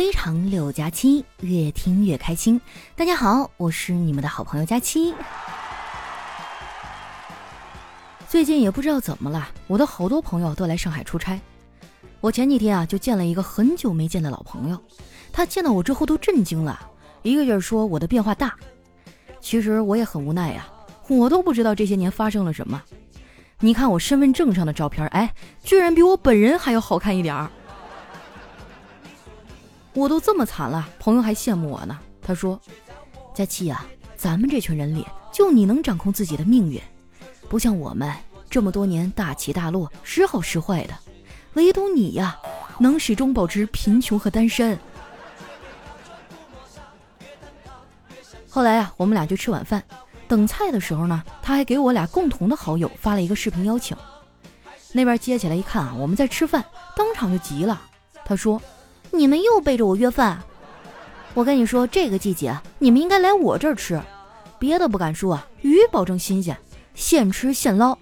非常六加七，越听越开心。大家好，我是你们的好朋友佳期。最近也不知道怎么了，我的好多朋友都来上海出差。我前几天啊就见了一个很久没见的老朋友，他见到我之后都震惊了，一个劲儿说我的变化大。其实我也很无奈呀，我都不知道这些年发生了什么。你看我身份证上的照片，哎，居然比我本人还要好看一点儿。我都这么惨了，朋友还羡慕我呢。他说：“佳期呀，咱们这群人里，就你能掌控自己的命运，不像我们这么多年大起大落，时好时坏的，唯独你呀，能始终保持贫穷和单身。”后来啊，我们俩就吃晚饭，等菜的时候呢，他还给我俩共同的好友发了一个视频邀请。那边接起来一看啊，我们在吃饭，当场就急了。他说。你们又背着我约饭，我跟你说，这个季节你们应该来我这儿吃，别的不敢说啊，鱼保证新鲜，现吃现捞。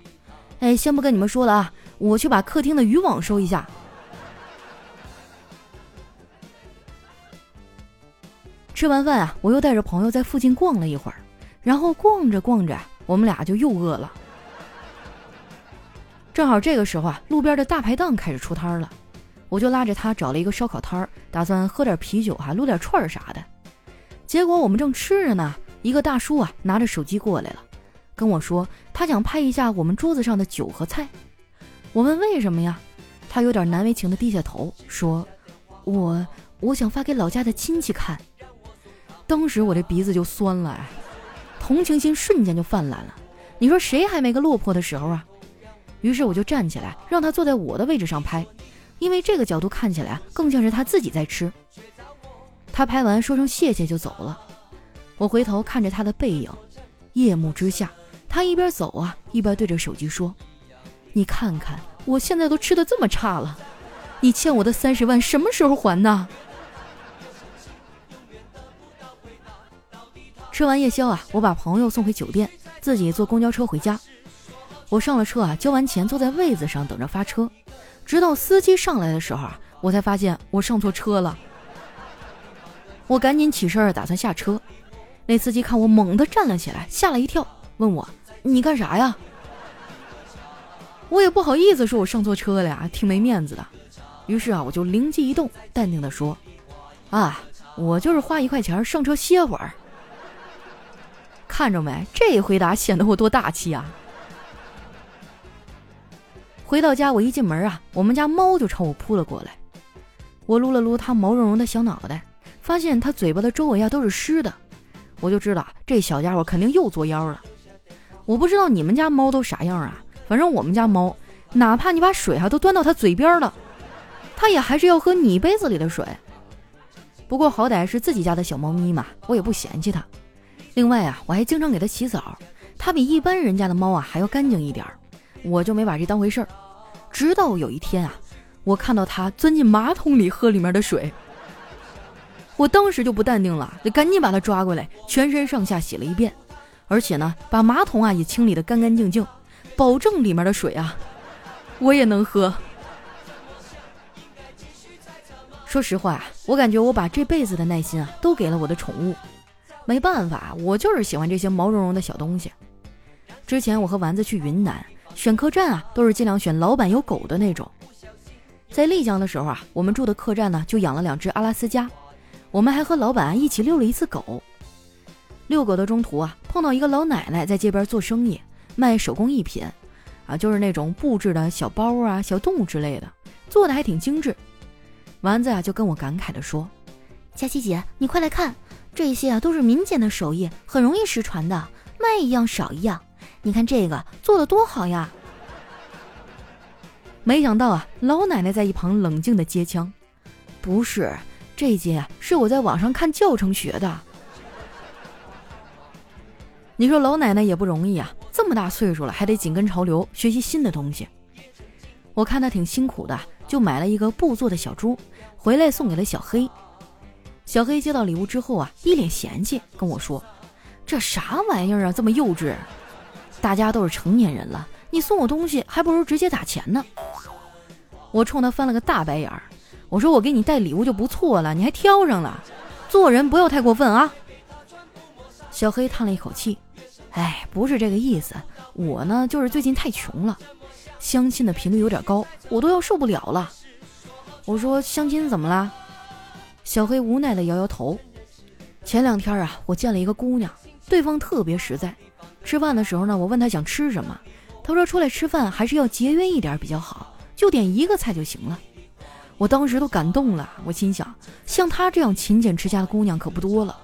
哎，先不跟你们说了啊，我去把客厅的渔网收一下。吃完饭啊，我又带着朋友在附近逛了一会儿，然后逛着逛着，我们俩就又饿了。正好这个时候啊，路边的大排档开始出摊了。我就拉着他找了一个烧烤摊儿，打算喝点啤酒哈，撸点串儿啥的。结果我们正吃着呢，一个大叔啊拿着手机过来了，跟我说他想拍一下我们桌子上的酒和菜。我问为什么呀？他有点难为情的低下头说：“我我想发给老家的亲戚看。”当时我这鼻子就酸了，同情心瞬间就泛滥了。你说谁还没个落魄的时候啊？于是我就站起来，让他坐在我的位置上拍。因为这个角度看起来更像是他自己在吃。他拍完说声谢谢就走了。我回头看着他的背影，夜幕之下，他一边走啊，一边对着手机说：“你看看，我现在都吃的这么差了，你欠我的三十万什么时候还呢？”吃完夜宵啊，我把朋友送回酒店，自己坐公交车回家。我上了车啊，交完钱坐在位子上等着发车。直到司机上来的时候啊，我才发现我上错车了。我赶紧起身打算下车。那司机看我猛地站了起来，吓了一跳，问我：“你干啥呀？”我也不好意思说我上错车了呀，挺没面子的。于是啊，我就灵机一动，淡定的说：“啊，我就是花一块钱上车歇会儿。”看着没？这一回答显得我多大气啊！回到家，我一进门啊，我们家猫就朝我扑了过来。我撸了撸它毛茸茸的小脑袋，发现它嘴巴的周围啊都是湿的，我就知道这小家伙肯定又作妖了。我不知道你们家猫都啥样啊，反正我们家猫，哪怕你把水啊都端到它嘴边了，它也还是要喝你杯子里的水。不过好歹是自己家的小猫咪嘛，我也不嫌弃它。另外啊，我还经常给它洗澡，它比一般人家的猫啊还要干净一点儿。我就没把这当回事儿，直到有一天啊，我看到它钻进马桶里喝里面的水，我当时就不淡定了，就赶紧把它抓过来，全身上下洗了一遍，而且呢，把马桶啊也清理的干干净净，保证里面的水啊，我也能喝。说实话啊，我感觉我把这辈子的耐心啊都给了我的宠物，没办法，我就是喜欢这些毛茸茸的小东西。之前我和丸子去云南。选客栈啊，都是尽量选老板有狗的那种。在丽江的时候啊，我们住的客栈呢就养了两只阿拉斯加，我们还和老板一起遛了一次狗。遛狗的中途啊，碰到一个老奶奶在街边做生意，卖手工艺品，啊，就是那种布置的小包啊、小动物之类的，做的还挺精致。丸子啊就跟我感慨的说：“佳琪姐，你快来看，这些啊都是民间的手艺，很容易失传的，卖一样少一样。”你看这个做的多好呀！没想到啊，老奶奶在一旁冷静的接枪：“不是，这些是我在网上看教程学的。”你说老奶奶也不容易啊，这么大岁数了还得紧跟潮流学习新的东西。我看她挺辛苦的，就买了一个布做的小猪，回来送给了小黑。小黑接到礼物之后啊，一脸嫌弃跟我说：“这啥玩意儿啊，这么幼稚！”大家都是成年人了，你送我东西还不如直接打钱呢。我冲他翻了个大白眼儿，我说我给你带礼物就不错了，你还挑上了，做人不要太过分啊。小黑叹了一口气，哎，不是这个意思，我呢就是最近太穷了，相亲的频率有点高，我都要受不了了。我说相亲怎么了？小黑无奈的摇摇头。前两天啊，我见了一个姑娘，对方特别实在。吃饭的时候呢，我问她想吃什么，他说出来吃饭还是要节约一点比较好，就点一个菜就行了。我当时都感动了，我心想，像她这样勤俭持家的姑娘可不多了。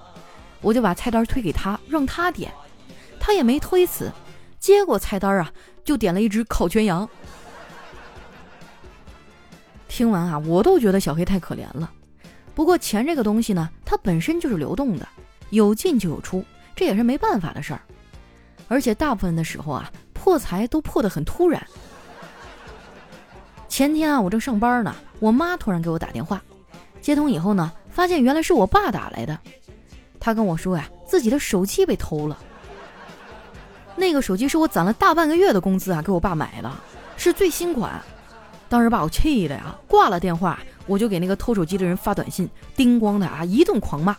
我就把菜单推给她，让她点，她也没推辞，接过菜单啊，就点了一只烤全羊。听完啊，我都觉得小黑太可怜了。不过钱这个东西呢，它本身就是流动的，有进就有出，这也是没办法的事儿。而且大部分的时候啊，破财都破得很突然。前天啊，我正上班呢，我妈突然给我打电话，接通以后呢，发现原来是我爸打来的。他跟我说呀，自己的手机被偷了。那个手机是我攒了大半个月的工资啊，给我爸买的，是最新款。当时把我气的呀，挂了电话，我就给那个偷手机的人发短信，叮咣的啊一顿狂骂。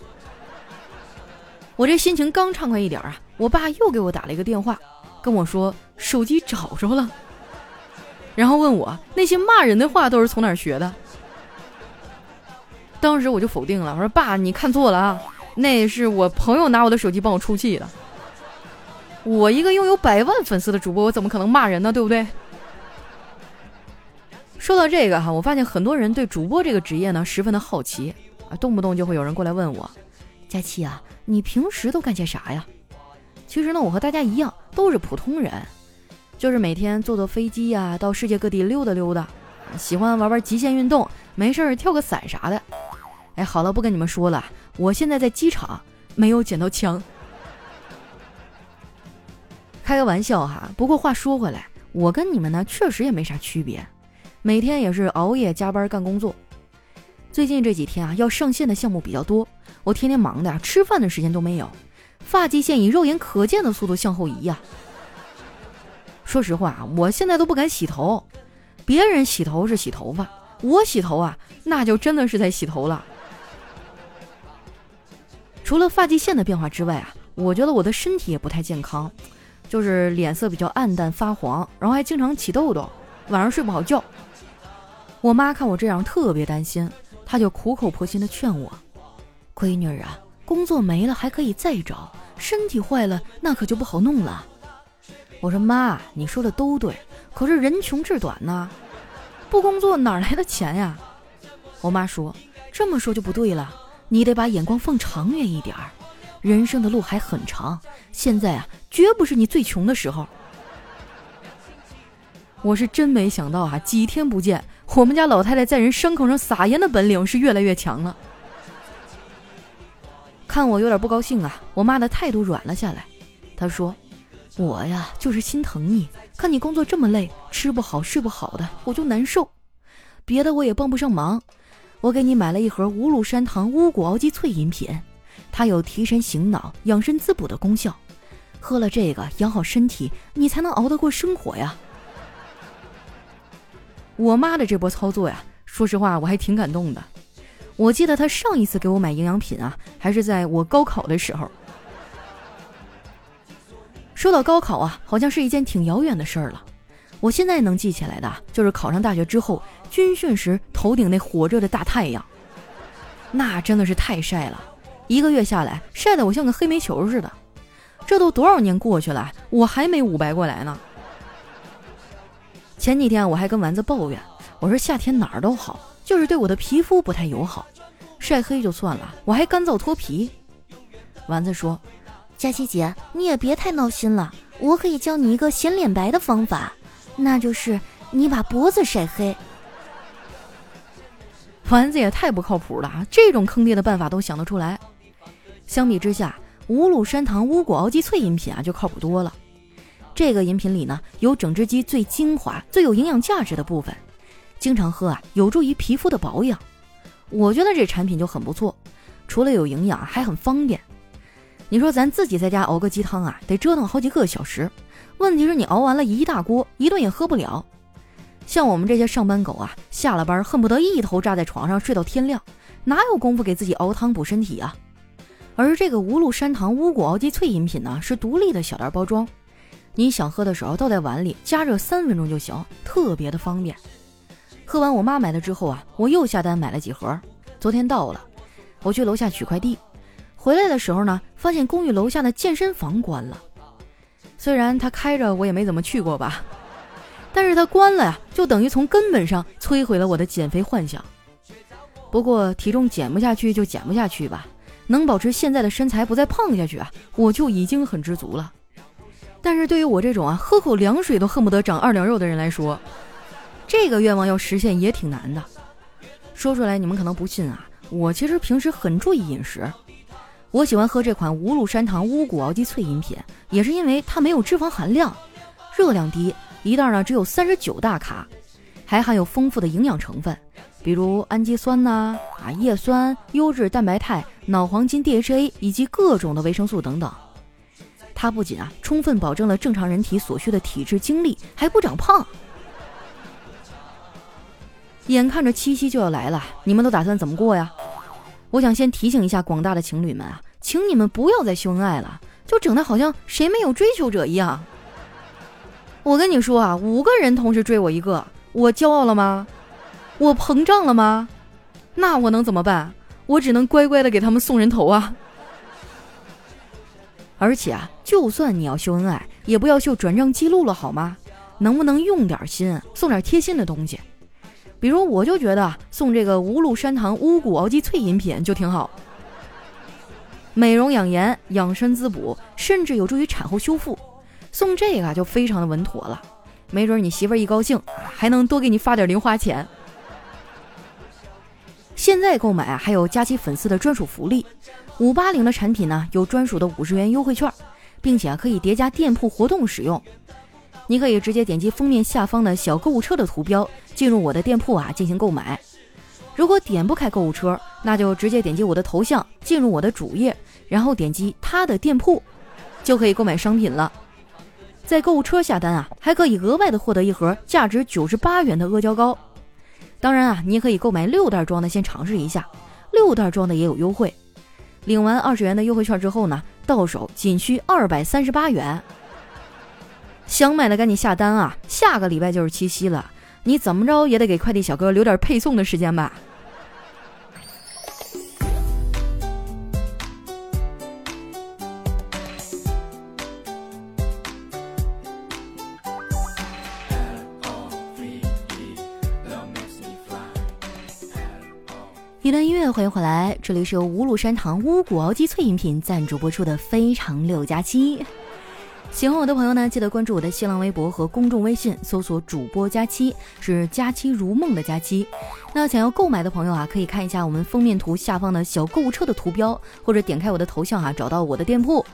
我这心情刚畅快一点啊，我爸又给我打了一个电话，跟我说手机找着了。然后问我那些骂人的话都是从哪儿学的？当时我就否定了，我说爸，你看错了啊，那是我朋友拿我的手机帮我出气的。我一个拥有百万粉丝的主播，我怎么可能骂人呢？对不对？说到这个哈，我发现很多人对主播这个职业呢十分的好奇啊，动不动就会有人过来问我，佳期啊，你平时都干些啥呀？其实呢，我和大家一样，都是普通人。就是每天坐坐飞机呀，到世界各地溜达溜达，喜欢玩玩极限运动，没事儿跳个伞啥的。哎，好了，不跟你们说了，我现在在机场，没有捡到枪。开个玩笑哈，不过话说回来，我跟你们呢确实也没啥区别，每天也是熬夜加班干工作。最近这几天啊，要上线的项目比较多，我天天忙的，吃饭的时间都没有，发际线以肉眼可见的速度向后移呀。说实话啊我现在都不敢洗头。别人洗头是洗头发，我洗头啊，那就真的是在洗头了。除了发际线的变化之外啊，我觉得我的身体也不太健康，就是脸色比较暗淡发黄，然后还经常起痘痘，晚上睡不好觉。我妈看我这样特别担心，她就苦口婆心的劝我：“闺女啊，工作没了还可以再找，身体坏了那可就不好弄了。”我说妈，你说的都对，可是人穷志短呐，不工作哪来的钱呀？我妈说，这么说就不对了，你得把眼光放长远一点儿，人生的路还很长，现在啊，绝不是你最穷的时候。我是真没想到啊，几天不见，我们家老太太在人伤口上撒盐的本领是越来越强了。看我有点不高兴啊，我妈的态度软了下来，她说。我呀，就是心疼你，看你工作这么累，吃不好睡不好的，我就难受。别的我也帮不上忙，我给你买了一盒五鹿山堂乌骨熬鸡萃饮品，它有提神醒脑、养生滋补的功效，喝了这个养好身体，你才能熬得过生活呀。我妈的这波操作呀，说实话我还挺感动的。我记得她上一次给我买营养品啊，还是在我高考的时候。说到高考啊，好像是一件挺遥远的事儿了。我现在能记起来的，就是考上大学之后军训时头顶那火热的大太阳，那真的是太晒了，一个月下来晒得我像个黑煤球似的。这都多少年过去了，我还没捂白过来呢。前几天我还跟丸子抱怨，我说夏天哪儿都好，就是对我的皮肤不太友好，晒黑就算了，我还干燥脱皮。丸子说。佳琪姐，你也别太闹心了，我可以教你一个显脸白的方法，那就是你把脖子晒黑。丸子也太不靠谱了啊！这种坑爹的办法都想得出来。相比之下，五鹿山堂乌骨熬鸡萃饮品啊就靠谱多了。这个饮品里呢有整只鸡最精华、最有营养价值的部分，经常喝啊有助于皮肤的保养。我觉得这产品就很不错，除了有营养，还很方便。你说咱自己在家熬个鸡汤啊，得折腾好几个小时。问题是你熬完了一大锅，一顿也喝不了。像我们这些上班狗啊，下了班恨不得一头扎在床上睡到天亮，哪有功夫给自己熬汤补身体啊？而这个无鹿山堂乌骨熬鸡脆饮品呢，是独立的小袋包装，你想喝的时候倒在碗里，加热三分钟就行，特别的方便。喝完我妈买的之后啊，我又下单买了几盒，昨天到了，我去楼下取快递，回来的时候呢，发现公寓楼下的健身房关了。虽然它开着，我也没怎么去过吧。但是它关了呀，就等于从根本上摧毁了我的减肥幻想。不过体重减不下去就减不下去吧，能保持现在的身材不再胖下去啊，我就已经很知足了。但是对于我这种啊喝口凉水都恨不得长二两肉的人来说，这个愿望要实现也挺难的。说出来你们可能不信啊，我其实平时很注意饮食，我喜欢喝这款无乳山堂乌骨熬鸡脆饮品，也是因为它没有脂肪含量，热量低。一袋呢只有三十九大卡，还含有丰富的营养成分，比如氨基酸呐、啊叶酸、优质蛋白肽、脑黄金 DHA 以及各种的维生素等等。它不仅啊充分保证了正常人体所需的体质精力，还不长胖。眼看着七夕就要来了，你们都打算怎么过呀？我想先提醒一下广大的情侣们啊，请你们不要再秀恩爱了，就整的好像谁没有追求者一样。我跟你说啊，五个人同时追我一个，我骄傲了吗？我膨胀了吗？那我能怎么办？我只能乖乖的给他们送人头啊！而且啊，就算你要秀恩爱，也不要秀转账记录了好吗？能不能用点心，送点贴心的东西？比如，我就觉得送这个无鹿山堂乌骨熬鸡脆饮品就挺好，美容养颜、养生滋补，甚至有助于产后修复。送这个就非常的稳妥了，没准你媳妇儿一高兴，还能多给你发点零花钱。现在购买啊，还有佳期粉丝的专属福利，五八零的产品呢有专属的五十元优惠券，并且可以叠加店铺活动使用。你可以直接点击封面下方的小购物车的图标，进入我的店铺啊进行购买。如果点不开购物车，那就直接点击我的头像，进入我的主页，然后点击他的店铺，就可以购买商品了。在购物车下单啊，还可以额外的获得一盒价值九十八元的阿胶糕。当然啊，你也可以购买六袋装的先尝试一下，六袋装的也有优惠。领完二十元的优惠券之后呢，到手仅需二百三十八元。想买的赶紧下单啊！下个礼拜就是七夕了，你怎么着也得给快递小哥留点配送的时间吧。一段音乐，欢迎回来，这里是由五鹿山堂乌骨熬鸡脆饮品赞助播出的《非常六加七》。喜欢我的朋友呢，记得关注我的新浪微博和公众微信，搜索主播佳期，是佳期如梦的佳期。那想要购买的朋友啊，可以看一下我们封面图下方的小购物车的图标，或者点开我的头像啊，找到我的店铺。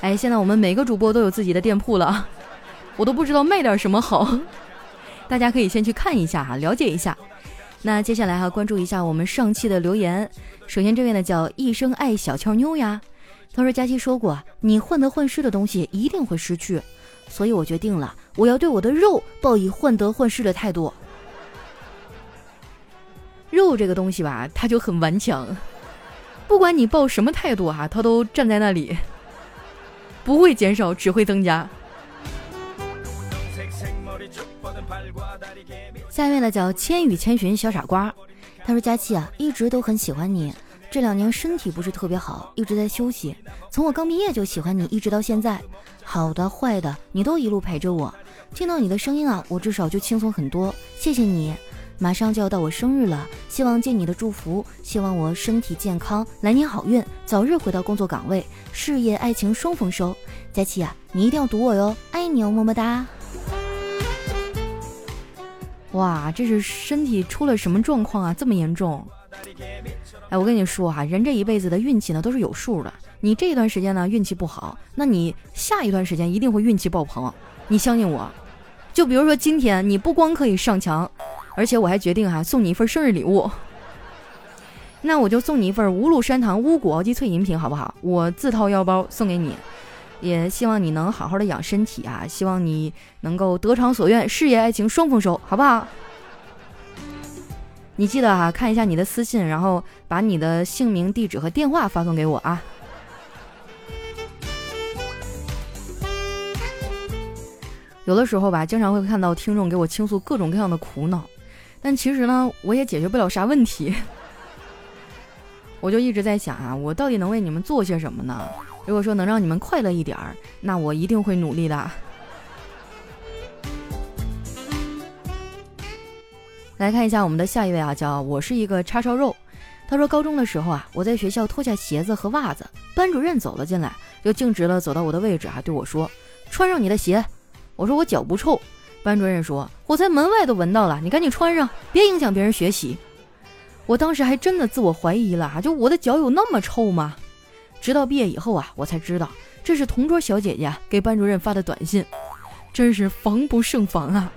哎，现在我们每个主播都有自己的店铺了，我都不知道卖点什么好，大家可以先去看一下哈，了解一下。那接下来哈，关注一下我们上期的留言。首先这位呢叫一生爱小俏妞呀，他说佳期说过，你患得患失的东西一定会失去，所以我决定了，我要对我的肉抱以患得患失的态度。肉这个东西吧，它就很顽强，不管你抱什么态度哈，它都站在那里，不会减少，只会增加。下面的叫千与千寻小傻瓜，他说：“佳期啊，一直都很喜欢你。这两年身体不是特别好，一直在休息。从我刚毕业就喜欢你，一直到现在，好的坏的你都一路陪着我。听到你的声音啊，我至少就轻松很多。谢谢你。马上就要到我生日了，希望借你的祝福，希望我身体健康，来年好运，早日回到工作岗位，事业爱情双丰收。佳期啊，你一定要读我哟，爱你哦，么么哒。”哇，这是身体出了什么状况啊？这么严重？哎，我跟你说哈，人这一辈子的运气呢都是有数的。你这一段时间呢运气不好，那你下一段时间一定会运气爆棚。你相信我。就比如说今天，你不光可以上墙，而且我还决定哈送你一份生日礼物。那我就送你一份无鹿山堂乌骨熬鸡脆饮品，好不好？我自掏腰包送给你。也希望你能好好的养身体啊，希望你能够得偿所愿，事业爱情双丰收，好不好？你记得哈，看一下你的私信，然后把你的姓名、地址和电话发送给我啊。有的时候吧，经常会看到听众给我倾诉各种各样的苦恼，但其实呢，我也解决不了啥问题。我就一直在想啊，我到底能为你们做些什么呢？如果说能让你们快乐一点儿，那我一定会努力的。来看一下我们的下一位啊，叫我是一个叉烧肉。他说高中的时候啊，我在学校脱下鞋子和袜子，班主任走了进来，就径直的走到我的位置啊，对我说：“穿上你的鞋。”我说：“我脚不臭。”班主任说：“我在门外都闻到了，你赶紧穿上，别影响别人学习。”我当时还真的自我怀疑了啊，就我的脚有那么臭吗？直到毕业以后啊，我才知道这是同桌小姐姐给班主任发的短信，真是防不胜防啊。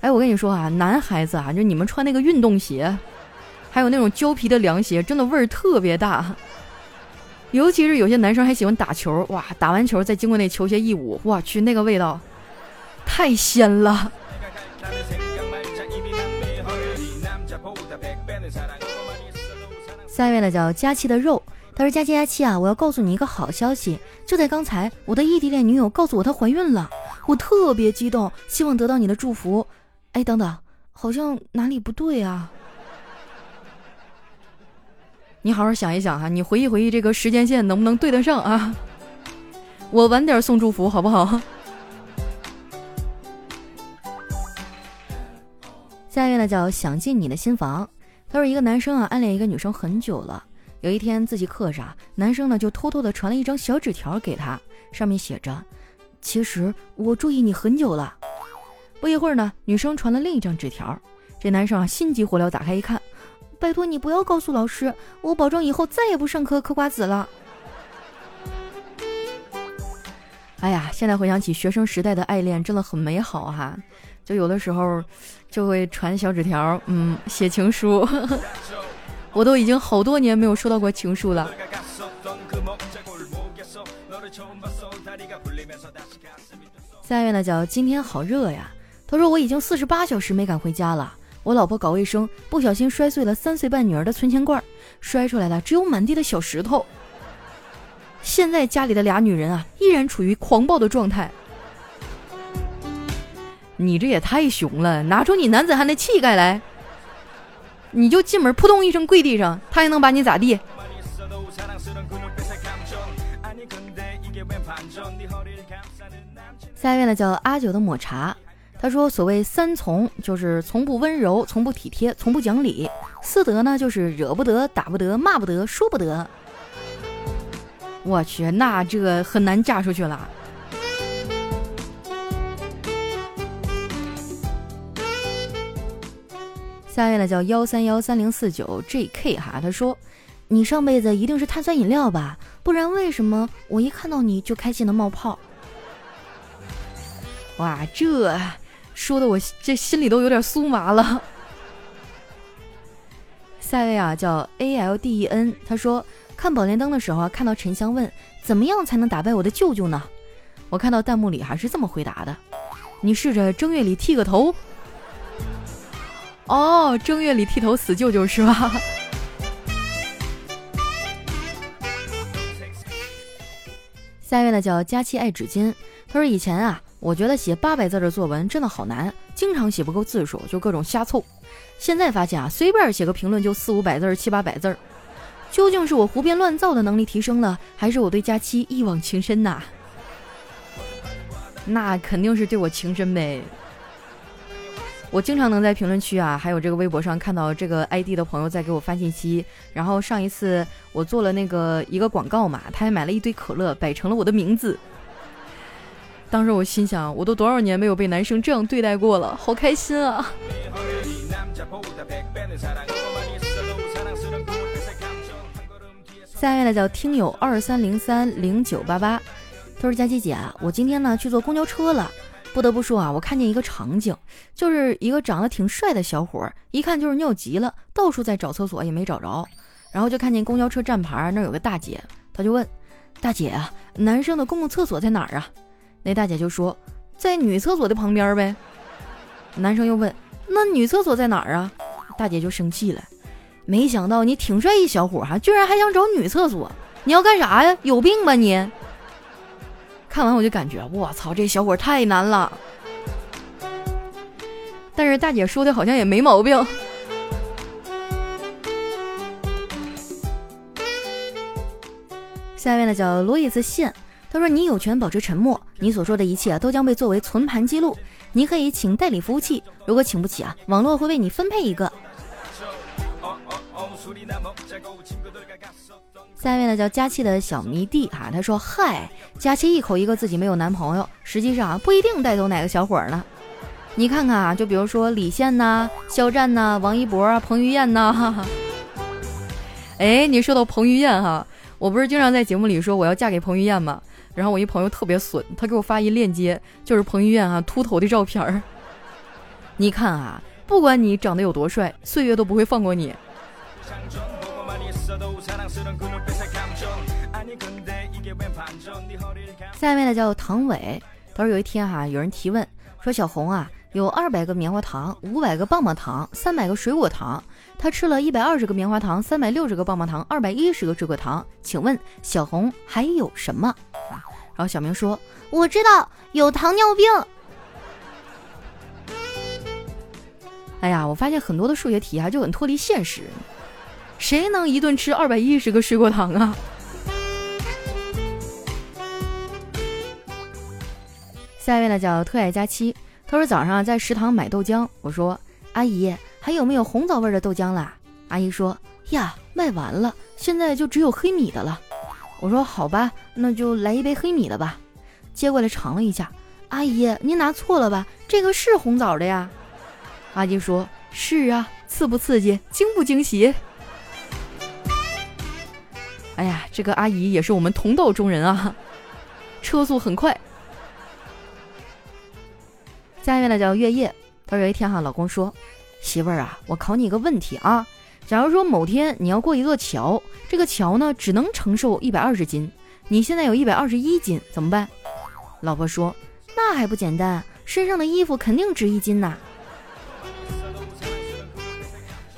哎，我跟你说啊，男孩子啊，就你们穿那个运动鞋，还有那种胶皮的凉鞋，真的味儿特别大。尤其是有些男生还喜欢打球，哇，打完球再经过那球鞋一捂，我去，那个味道太鲜了。下一位呢叫佳期的肉，他说：佳期佳期啊，我要告诉你一个好消息，就在刚才，我的异地恋女友告诉我她怀孕了，我特别激动，希望得到你的祝福。哎，等等，好像哪里不对啊！你好好想一想哈，你回忆回忆这个时间线能不能对得上啊？我晚点送祝福好不好？下一位呢叫想进你的心房，他说一个男生啊暗恋一个女生很久了，有一天自习课上，男生呢就偷偷的传了一张小纸条给她，上面写着：“其实我注意你很久了。”不一会儿呢，女生传了另一张纸条，这男生啊心急火燎，打开一看，拜托你不要告诉老师，我保证以后再也不上课嗑瓜子了。哎呀，现在回想起学生时代的爱恋，真的很美好哈，就有的时候就会传小纸条，嗯，写情书，我都已经好多年没有收到过情书了。下一位呢，叫今天好热呀。他说：“我已经四十八小时没敢回家了。我老婆搞卫生，不小心摔碎了三岁半女儿的存钱罐，摔出来的只有满地的小石头。现在家里的俩女人啊，依然处于狂暴的状态。你这也太熊了，拿出你男子汉的气概来！你就进门扑通一声跪地上，他还能把你咋地？”下一位呢，叫阿九的抹茶。他说：“所谓三从，就是从不温柔，从不体贴，从不讲理；四德呢，就是惹不得，打不得，骂不得，说不得。”我去，那这很难嫁出去了。下一位呢，叫幺三幺三零四九 JK 哈，他说：“你上辈子一定是碳酸饮料吧？不然为什么我一看到你就开心的冒泡？”哇，这。说的我这心里都有点酥麻了。下一位啊，叫 A L D E N，他说看《宝莲灯》的时候啊，看到沉香问怎么样才能打败我的舅舅呢？我看到弹幕里还是这么回答的：你试着正月里剃个头。哦，正月里剃头死舅舅是吧？下一位呢，叫佳期爱纸巾，他说以前啊。我觉得写八百字的作文真的好难，经常写不够字数，就各种瞎凑。现在发现啊，随便写个评论就四五百字、七八百字。究竟是我胡编乱造的能力提升了，还是我对佳期一往情深呐？那肯定是对我情深呗。我经常能在评论区啊，还有这个微博上看到这个 ID 的朋友在给我发信息。然后上一次我做了那个一个广告嘛，他还买了一堆可乐，摆成了我的名字。当时我心想，我都多少年没有被男生这样对待过了，好开心啊！下一位呢叫听友二三零三零九八八，他说：佳琪姐啊，我今天呢去坐公交车了，不得不说啊，我看见一个场景，就是一个长得挺帅的小伙，一看就是尿急了，到处在找厕所也没找着，然后就看见公交车站牌那儿有个大姐，他就问：大姐啊，男生的公共厕所在哪儿啊？”那大姐就说：“在女厕所的旁边呗。”男生又问：“那女厕所在哪儿啊？”大姐就生气了：“没想到你挺帅一小伙哈，居然还想找女厕所，你要干啥呀？有病吧你！”看完我就感觉，我操，这小伙太难了。但是大姐说的好像也没毛病。下面呢叫罗伊斯线，他说：“你有权保持沉默，你所说的一切啊都将被作为存盘记录。你可以请代理服务器，如果请不起啊，网络会为你分配一个。”下面呢叫佳期的小迷弟啊，他说：“嗨，佳期一口一个自己没有男朋友，实际上啊不一定带走哪个小伙呢。你看看啊，就比如说李现呐、肖战呐、王一博啊、彭于晏呐。哎，你说到彭于晏哈。”我不是经常在节目里说我要嫁给彭于晏吗？然后我一朋友特别损，他给我发一链接，就是彭于晏啊秃头的照片儿。你看啊，不管你长得有多帅，岁月都不会放过你。下面呢叫唐伟，他说有一天哈，有人提问说小红啊。有二百个棉花糖，五百个棒棒糖，三百个水果糖。他吃了一百二十个棉花糖，三百六十个棒棒糖，二百一十个水果糖。请问小红还有什么？然后小明说：“我知道，有糖尿病。”哎呀，我发现很多的数学题啊就很脱离现实，谁能一顿吃二百一十个水果糖啊？下一位呢叫特爱佳期。他说早上在食堂买豆浆，我说阿姨还有没有红枣味的豆浆啦？阿姨说呀卖完了，现在就只有黑米的了。我说好吧，那就来一杯黑米的吧。接过来尝了一下，阿姨您拿错了吧？这个是红枣的呀。阿姨说是啊，刺不刺激，惊不惊喜？哎呀，这个阿姨也是我们同道中人啊，车速很快。下一位呢叫月夜，他说有一天哈，老公说：“媳妇儿啊，我考你一个问题啊，假如说某天你要过一座桥，这个桥呢只能承受一百二十斤，你现在有一百二十一斤，怎么办？”老婆说：“那还不简单，身上的衣服肯定值一斤呐。”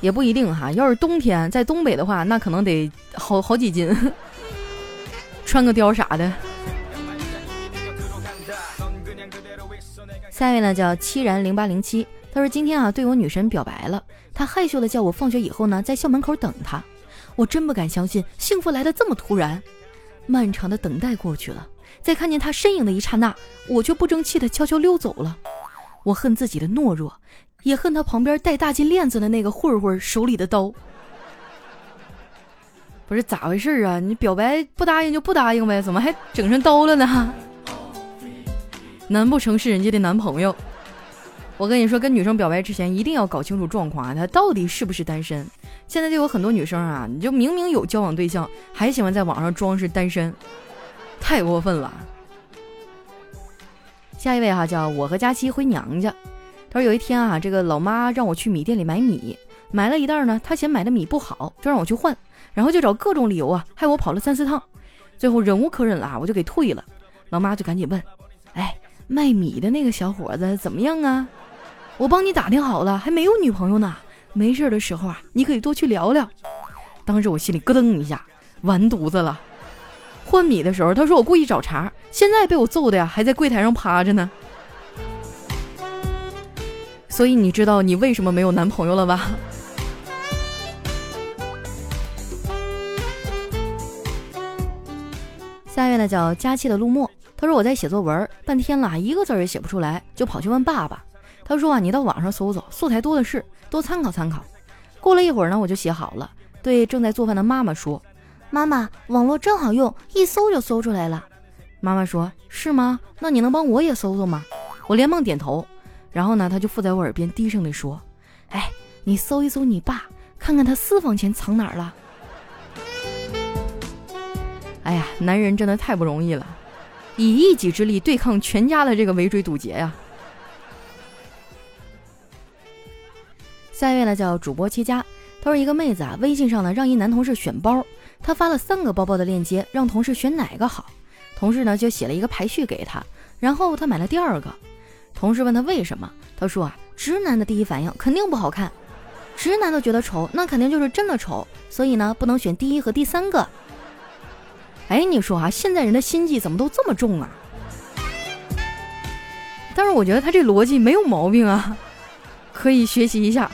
也不一定哈，要是冬天在东北的话，那可能得好好几斤，穿个貂啥的。下一位呢叫七然零八零七，他说今天啊对我女神表白了，他害羞的叫我放学以后呢在校门口等他，我真不敢相信幸福来的这么突然，漫长的等待过去了，在看见他身影的一刹那，我却不争气的悄悄溜走了，我恨自己的懦弱，也恨他旁边戴大金链子的那个混混手里的刀，不是咋回事啊？你表白不答应就不答应呗，怎么还整成刀了呢？难不成是人家的男朋友？我跟你说，跟女生表白之前一定要搞清楚状况啊，她到底是不是单身？现在就有很多女生啊，你就明明有交往对象，还喜欢在网上装是单身，太过分了。下一位哈，叫我和佳期回娘家。他说有一天啊，这个老妈让我去米店里买米，买了一袋呢，她嫌买的米不好，就让我去换，然后就找各种理由啊，害我跑了三四趟，最后忍无可忍了啊，我就给退了。老妈就赶紧问，哎。卖米的那个小伙子怎么样啊？我帮你打听好了，还没有女朋友呢。没事的时候啊，你可以多去聊聊。当时我心里咯噔一下，完犊子了。换米的时候，他说我故意找茬，现在被我揍的呀，还在柜台上趴着呢。所以你知道你为什么没有男朋友了吧？下一位呢，叫佳期的陆墨。他说我在写作文，半天了，一个字也写不出来，就跑去问爸爸。他说啊，你到网上搜搜，素材多的是，多参考参考。过了一会儿呢，我就写好了，对正在做饭的妈妈说：“妈妈，网络真好用，一搜就搜出来了。”妈妈说：“是吗？那你能帮我也搜搜吗？”我连忙点头。然后呢，他就附在我耳边低声地说：“哎，你搜一搜你爸，看看他私房钱藏哪儿了。”哎呀，男人真的太不容易了。以一己之力对抗全家的这个围追堵截呀！下一位呢叫主播七家，他说一个妹子啊，微信上呢让一男同事选包，他发了三个包包的链接，让同事选哪个好。同事呢就写了一个排序给他，然后他买了第二个。同事问他为什么，他说啊，直男的第一反应肯定不好看，直男都觉得丑，那肯定就是真的丑，所以呢不能选第一和第三个。哎，你说啊，现在人的心计怎么都这么重啊？但是我觉得他这逻辑没有毛病啊，可以学习一下。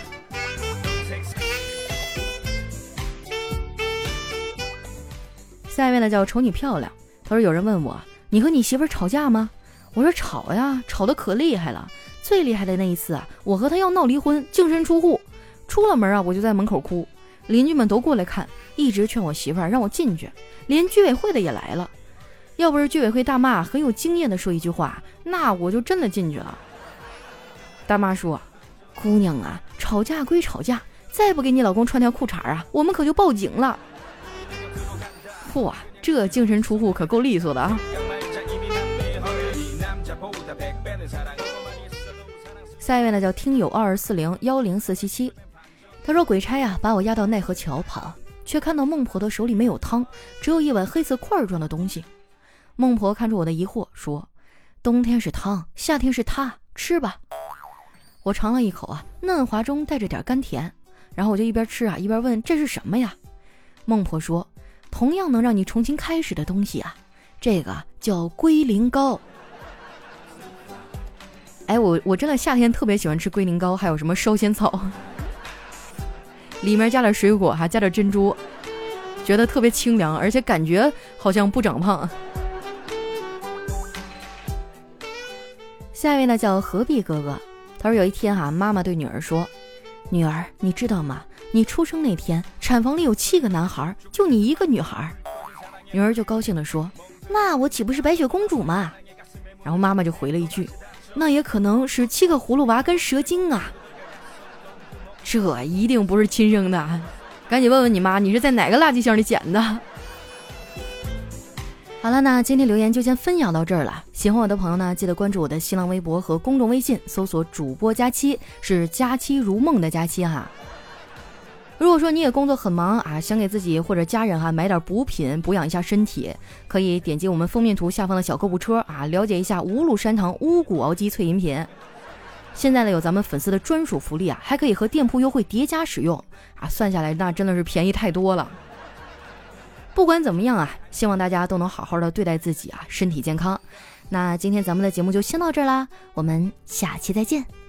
下一位呢叫瞅你漂亮，他说有人问我，你和你媳妇吵架吗？我说吵呀，吵得可厉害了。最厉害的那一次啊，我和他要闹离婚，净身出户，出了门啊，我就在门口哭，邻居们都过来看，一直劝我媳妇儿让我进去，连居委会的也来了。要不是居委会大妈很有经验的说一句话，那我就真的进去了。大妈说：“姑娘啊，吵架归吵架，再不给你老公穿条裤衩啊，我们可就报警了。”嚯，这净身出户可够利索的啊！下一位呢叫听友二二四零幺零四七七，他说鬼差呀把我押到奈何桥旁，却看到孟婆的手里没有汤，只有一碗黑色块状的东西。孟婆看出我的疑惑，说：“冬天是汤，夏天是它，吃吧。”我尝了一口啊，嫩滑中带着点甘甜，然后我就一边吃啊一边问：“这是什么呀？”孟婆说。同样能让你重新开始的东西啊，这个叫龟苓膏。哎，我我真的夏天特别喜欢吃龟苓膏，还有什么烧仙草，里面加点水果，还加点珍珠，觉得特别清凉，而且感觉好像不长胖。下一位呢叫何必哥哥，他说有一天哈，妈妈对女儿说：“女儿，你知道吗？”你出生那天，产房里有七个男孩，就你一个女孩。女儿就高兴地说：“那我岂不是白雪公主吗？”然后妈妈就回了一句：“那也可能是七个葫芦娃跟蛇精啊。”这一定不是亲生的，赶紧问问你妈，你是在哪个垃圾箱里捡的？好了，那今天留言就先分享到这儿了。喜欢我的朋友呢，记得关注我的新浪微博和公众微信，搜索“主播佳期”，是“佳期如梦”的佳期哈。如果说你也工作很忙啊，想给自己或者家人哈买点补品，补养一下身体，可以点击我们封面图下方的小购物车啊，了解一下五鲁山堂乌骨熬鸡萃饮品。现在呢有咱们粉丝的专属福利啊，还可以和店铺优惠叠加使用啊，算下来那真的是便宜太多了。不管怎么样啊，希望大家都能好好的对待自己啊，身体健康。那今天咱们的节目就先到这儿啦，我们下期再见。